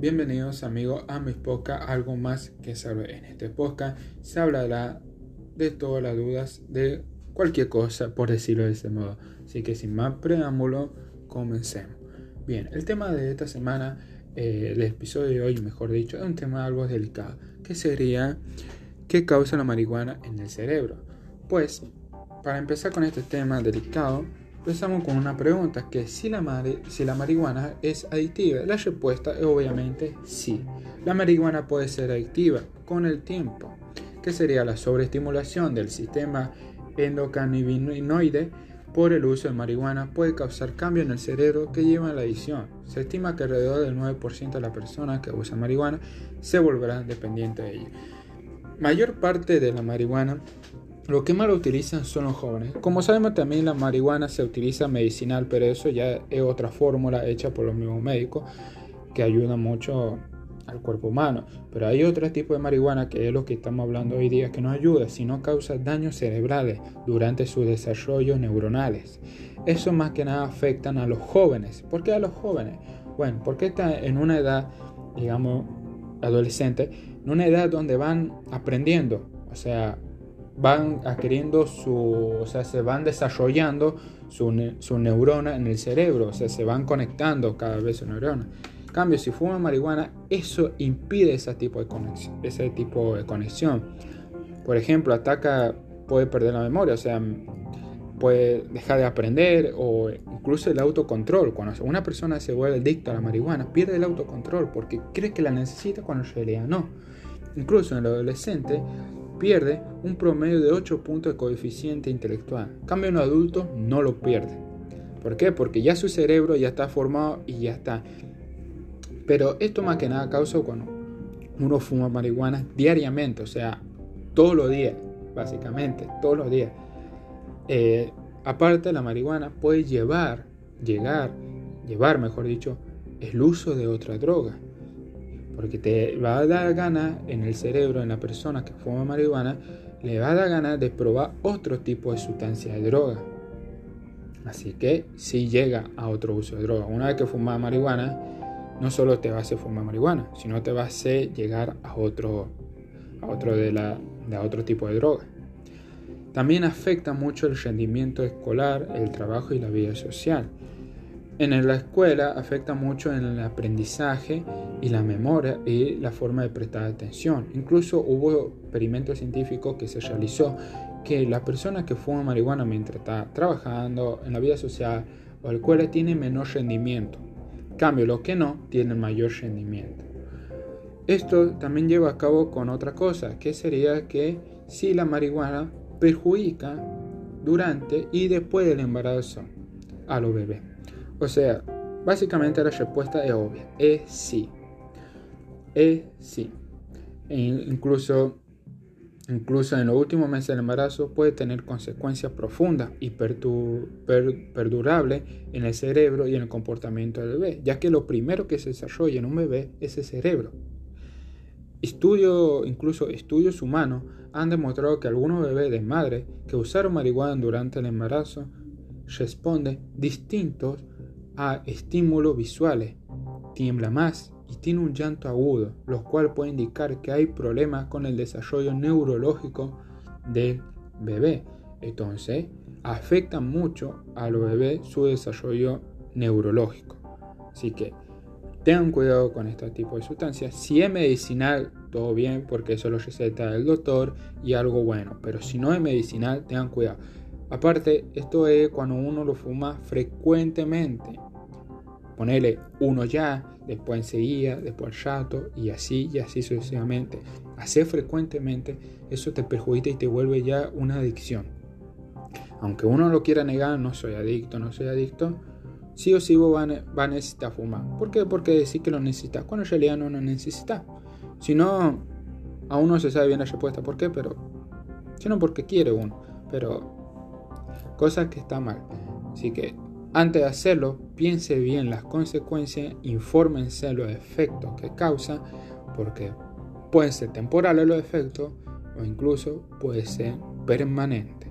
Bienvenidos amigos a mis podcast Algo más que saber. En este podcast se hablará de todas las dudas de cualquier cosa, por decirlo de este modo. Así que sin más preámbulo, comencemos. Bien, el tema de esta semana, eh, el episodio de hoy, mejor dicho, es un tema algo delicado, que sería ¿qué causa la marihuana en el cerebro? Pues, para empezar con este tema delicado, Empezamos con una pregunta, que si la, si la marihuana es adictiva. La respuesta es obviamente sí. La marihuana puede ser adictiva con el tiempo, que sería la sobreestimulación del sistema endocannabinoide por el uso de marihuana puede causar cambios en el cerebro que llevan a la adicción. Se estima que alrededor del 9% de las personas que usan marihuana se volverán dependientes de ella. Mayor parte de la marihuana lo que más utilizan son los jóvenes. Como sabemos también la marihuana se utiliza medicinal, pero eso ya es otra fórmula hecha por los mismos médicos que ayuda mucho al cuerpo humano. Pero hay otro tipo de marihuana que es lo que estamos hablando hoy día que no ayuda, sino causa daños cerebrales durante sus desarrollos neuronales. Eso más que nada afectan a los jóvenes. ¿Por qué a los jóvenes? Bueno, porque está en una edad, digamos, adolescente, en una edad donde van aprendiendo, o sea, van adquiriendo su, o sea, se van desarrollando su, su, neurona en el cerebro, o sea, se van conectando cada vez su neurona. En cambio, si fuma marihuana, eso impide ese tipo de conexión. Ese tipo de conexión. Por ejemplo, ataca, puede perder la memoria, o sea, puede dejar de aprender o incluso el autocontrol. Cuando una persona se vuelve adicta a la marihuana, pierde el autocontrol porque cree que la necesita cuando en realidad no. Incluso en el adolescente pierde un promedio de 8 puntos de coeficiente intelectual. En cambio, un adulto no lo pierde. ¿Por qué? Porque ya su cerebro ya está formado y ya está. Pero esto más que nada causa cuando uno fuma marihuana diariamente, o sea, todos los días, básicamente, todos los días. Eh, aparte, la marihuana puede llevar, llegar, llevar, mejor dicho, el uso de otra droga porque te va a dar ganas en el cerebro, en la persona que fuma marihuana, le va a dar ganas de probar otro tipo de sustancia de droga. Así que si llega a otro uso de droga, una vez que fuma marihuana, no solo te va a hacer fumar marihuana, sino te va a hacer llegar a otro, a otro, de la, de otro tipo de droga. También afecta mucho el rendimiento escolar, el trabajo y la vida social. En la escuela afecta mucho en el aprendizaje y la memoria y la forma de prestar atención. Incluso hubo experimentos científicos que se realizó que las personas que fuman marihuana mientras está trabajando en la vida social o la escuela tienen menor rendimiento. En cambio, los que no tienen mayor rendimiento. Esto también lleva a cabo con otra cosa, que sería que si la marihuana perjudica durante y después del embarazo a los bebés. O sea, básicamente la respuesta es obvia, es sí. Es sí. E incluso, incluso en los últimos meses del embarazo puede tener consecuencias profundas y perdurables en el cerebro y en el comportamiento del bebé, ya que lo primero que se desarrolla en un bebé es el cerebro. Estudios, incluso estudios humanos, han demostrado que algunos bebés de madre que usaron marihuana durante el embarazo responden distintos a estímulos visuales, tiembla más y tiene un llanto agudo, lo cual puede indicar que hay problemas con el desarrollo neurológico del bebé. Entonces, afecta mucho a los bebés su desarrollo neurológico. Así que tengan cuidado con este tipo de sustancias. Si es medicinal, todo bien, porque eso lo receta el doctor y algo bueno. Pero si no es medicinal, tengan cuidado. Aparte, esto es cuando uno lo fuma frecuentemente. Ponele uno ya, después enseguida, después al rato y así y así sucesivamente. Hacer frecuentemente, eso te perjudica y te vuelve ya una adicción. Aunque uno lo quiera negar, no soy adicto, no soy adicto, sí o sí va a necesitar fumar. ¿Por qué? Porque decir que lo necesitas, cuando en realidad no lo necesitas. Si no, aún no se sabe bien la respuesta por qué, pero... Sino porque quiere uno. Pero cosa que está mal. Así que antes de hacerlo, piense bien las consecuencias, infórmense los efectos que causa, porque pueden ser temporales los efectos o incluso puede ser permanente.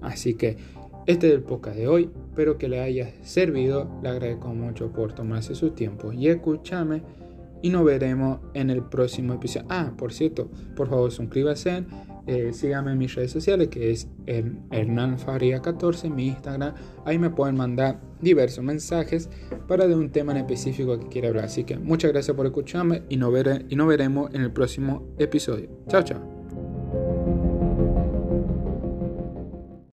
Así que este es el podcast de hoy, espero que le haya servido, le agradezco mucho por tomarse su tiempo y escúchame y nos veremos en el próximo episodio. Ah, por cierto, por favor suscríbase, eh, síganme en mis redes sociales que es Hernán Faria 14 mi Instagram. Ahí me pueden mandar diversos mensajes para de un tema en específico que quiera hablar. Así que muchas gracias por escucharme y nos, y nos veremos en el próximo episodio. Chao, chao.